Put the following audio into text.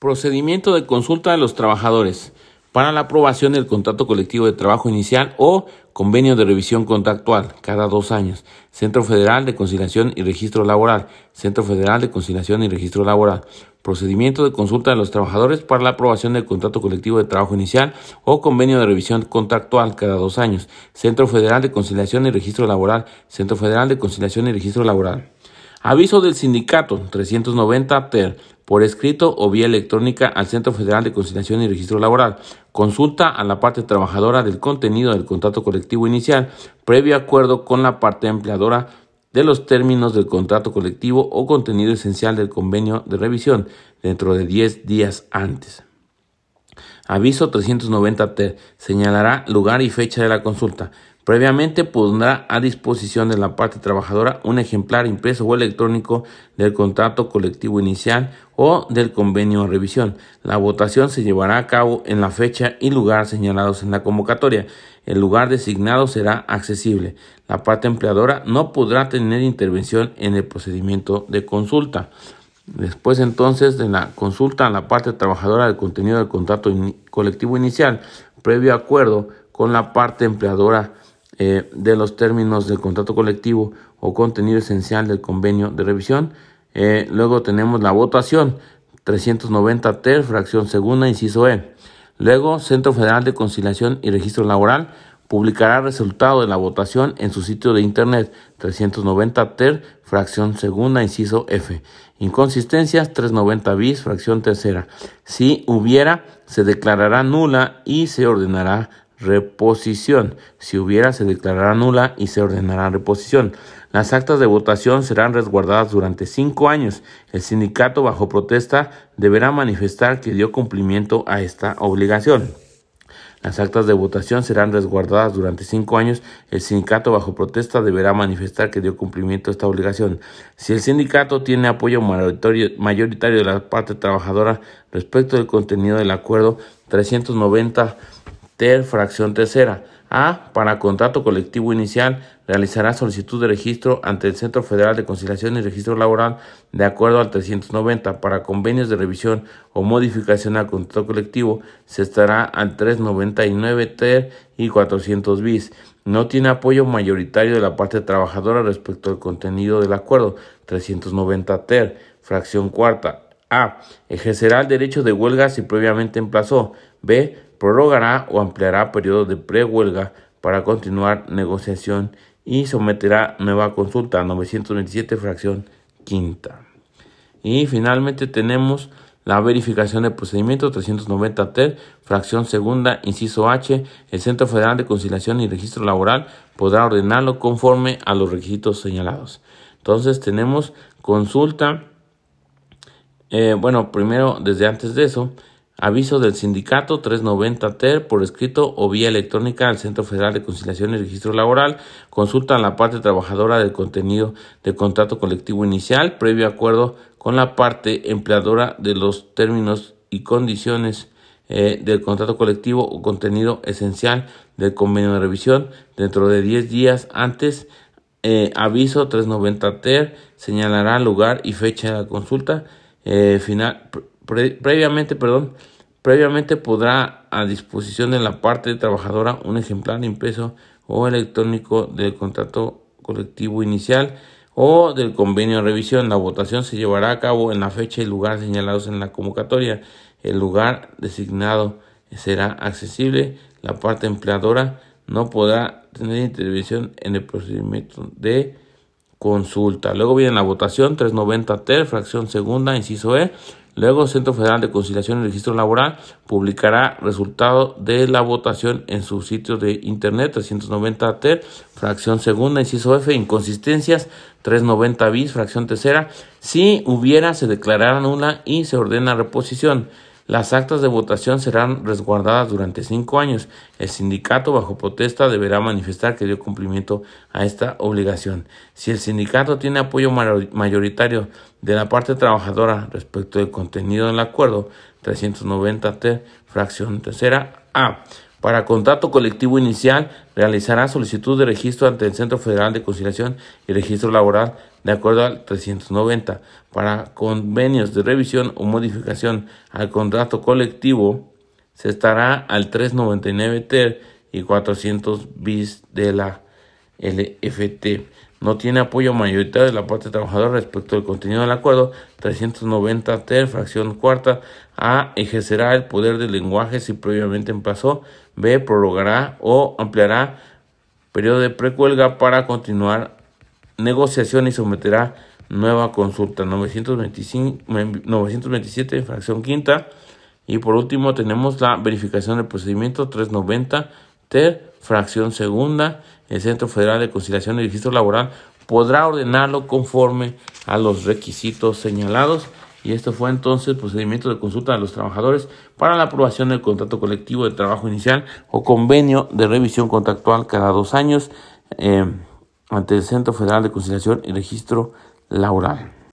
Procedimiento de consulta de los trabajadores para la aprobación del contrato colectivo de trabajo inicial o convenio de revisión contractual cada dos años. Centro Federal de Conciliación y Registro Laboral. Centro Federal de Conciliación y Registro Laboral. Procedimiento de consulta de los trabajadores para la aprobación del contrato colectivo de trabajo inicial o convenio de revisión contractual cada dos años. Centro Federal de Conciliación y Registro Laboral. Centro Federal de Conciliación y Registro Laboral. Aviso del sindicato 390 TER por escrito o vía electrónica al Centro Federal de Conciliación y Registro Laboral. Consulta a la parte trabajadora del contenido del contrato colectivo inicial, previo acuerdo con la parte empleadora de los términos del contrato colectivo o contenido esencial del convenio de revisión dentro de 10 días antes. Aviso 390T señalará lugar y fecha de la consulta. Previamente pondrá a disposición de la parte trabajadora un ejemplar impreso o electrónico del contrato colectivo inicial o del convenio de revisión. La votación se llevará a cabo en la fecha y lugar señalados en la convocatoria. El lugar designado será accesible. La parte empleadora no podrá tener intervención en el procedimiento de consulta. Después entonces de la consulta a la parte trabajadora del contenido del contrato colectivo inicial, previo acuerdo con la parte empleadora eh, de los términos del contrato colectivo o contenido esencial del convenio de revisión. Eh, luego tenemos la votación 390 ter, fracción segunda, inciso E. Luego, Centro Federal de Conciliación y Registro Laboral publicará el resultado de la votación en su sitio de internet 390 ter, fracción segunda, inciso F. Inconsistencias 390 bis, fracción tercera. Si hubiera, se declarará nula y se ordenará reposición. Si hubiera, se declarará nula y se ordenará reposición. Las actas de votación serán resguardadas durante cinco años. El sindicato, bajo protesta, deberá manifestar que dio cumplimiento a esta obligación. Las actas de votación serán resguardadas durante cinco años. El sindicato bajo protesta deberá manifestar que dio cumplimiento a esta obligación. Si el sindicato tiene apoyo mayoritario de la parte trabajadora respecto del contenido del acuerdo 390 Ter, fracción tercera. A. Para contrato colectivo inicial, realizará solicitud de registro ante el Centro Federal de Conciliación y Registro Laboral de acuerdo al 390. Para convenios de revisión o modificación al contrato colectivo, se estará al 399 TER y 400 bis. No tiene apoyo mayoritario de la parte trabajadora respecto al contenido del acuerdo 390 TER, fracción cuarta. A. Ejercerá el derecho de huelga si previamente emplazó. B prorrogará o ampliará periodo de prehuelga para continuar negociación y someterá nueva consulta 927 fracción quinta. Y finalmente tenemos la verificación del procedimiento 390 T, fracción segunda, inciso H. El Centro Federal de Conciliación y Registro Laboral podrá ordenarlo conforme a los requisitos señalados. Entonces tenemos consulta. Eh, bueno, primero, desde antes de eso, Aviso del sindicato 390 TER por escrito o vía electrónica al Centro Federal de Conciliación y Registro Laboral. Consulta a la parte trabajadora del contenido del contrato colectivo inicial, previo acuerdo con la parte empleadora de los términos y condiciones eh, del contrato colectivo o contenido esencial del convenio de revisión dentro de 10 días antes. Eh, aviso 390 TER señalará lugar y fecha de la consulta. Eh, final previamente, perdón, previamente podrá a disposición de la parte trabajadora un ejemplar impreso o electrónico del contrato colectivo inicial o del convenio de revisión. La votación se llevará a cabo en la fecha y lugar señalados en la convocatoria. El lugar designado será accesible. La parte empleadora no podrá tener intervención en el procedimiento de consulta. Luego viene la votación 390 ter, fracción segunda, inciso E. Luego, Centro Federal de Conciliación y Registro Laboral publicará resultado de la votación en su sitio de internet 390 TER, fracción segunda, inciso F, inconsistencias 390 bis, fracción tercera. Si hubiera, se declarará nula y se ordena reposición. Las actas de votación serán resguardadas durante cinco años. El sindicato, bajo protesta, deberá manifestar que dio cumplimiento a esta obligación. Si el sindicato tiene apoyo mayoritario de la parte trabajadora respecto del contenido del acuerdo 390T, fracción tercera A, para contrato colectivo inicial, realizará solicitud de registro ante el Centro Federal de Conciliación y Registro Laboral de acuerdo al 390. Para convenios de revisión o modificación al contrato colectivo, se estará al 399 TER y 400 bis de la LFT. No tiene apoyo mayoritario de la parte trabajadora respecto al contenido del acuerdo. 390 TER, fracción cuarta. A. Ejercerá el poder del lenguaje si previamente emplazó. B. Prorrogará o ampliará periodo de precuelga para continuar negociación y someterá nueva consulta 925, 927, fracción quinta. Y por último tenemos la verificación del procedimiento 390 ter, fracción segunda. El Centro Federal de Conciliación y Registro Laboral podrá ordenarlo conforme a los requisitos señalados. Y esto fue entonces el procedimiento de consulta de los trabajadores para la aprobación del contrato colectivo de trabajo inicial o convenio de revisión contractual cada dos años eh, ante el Centro Federal de Conciliación y Registro Laboral.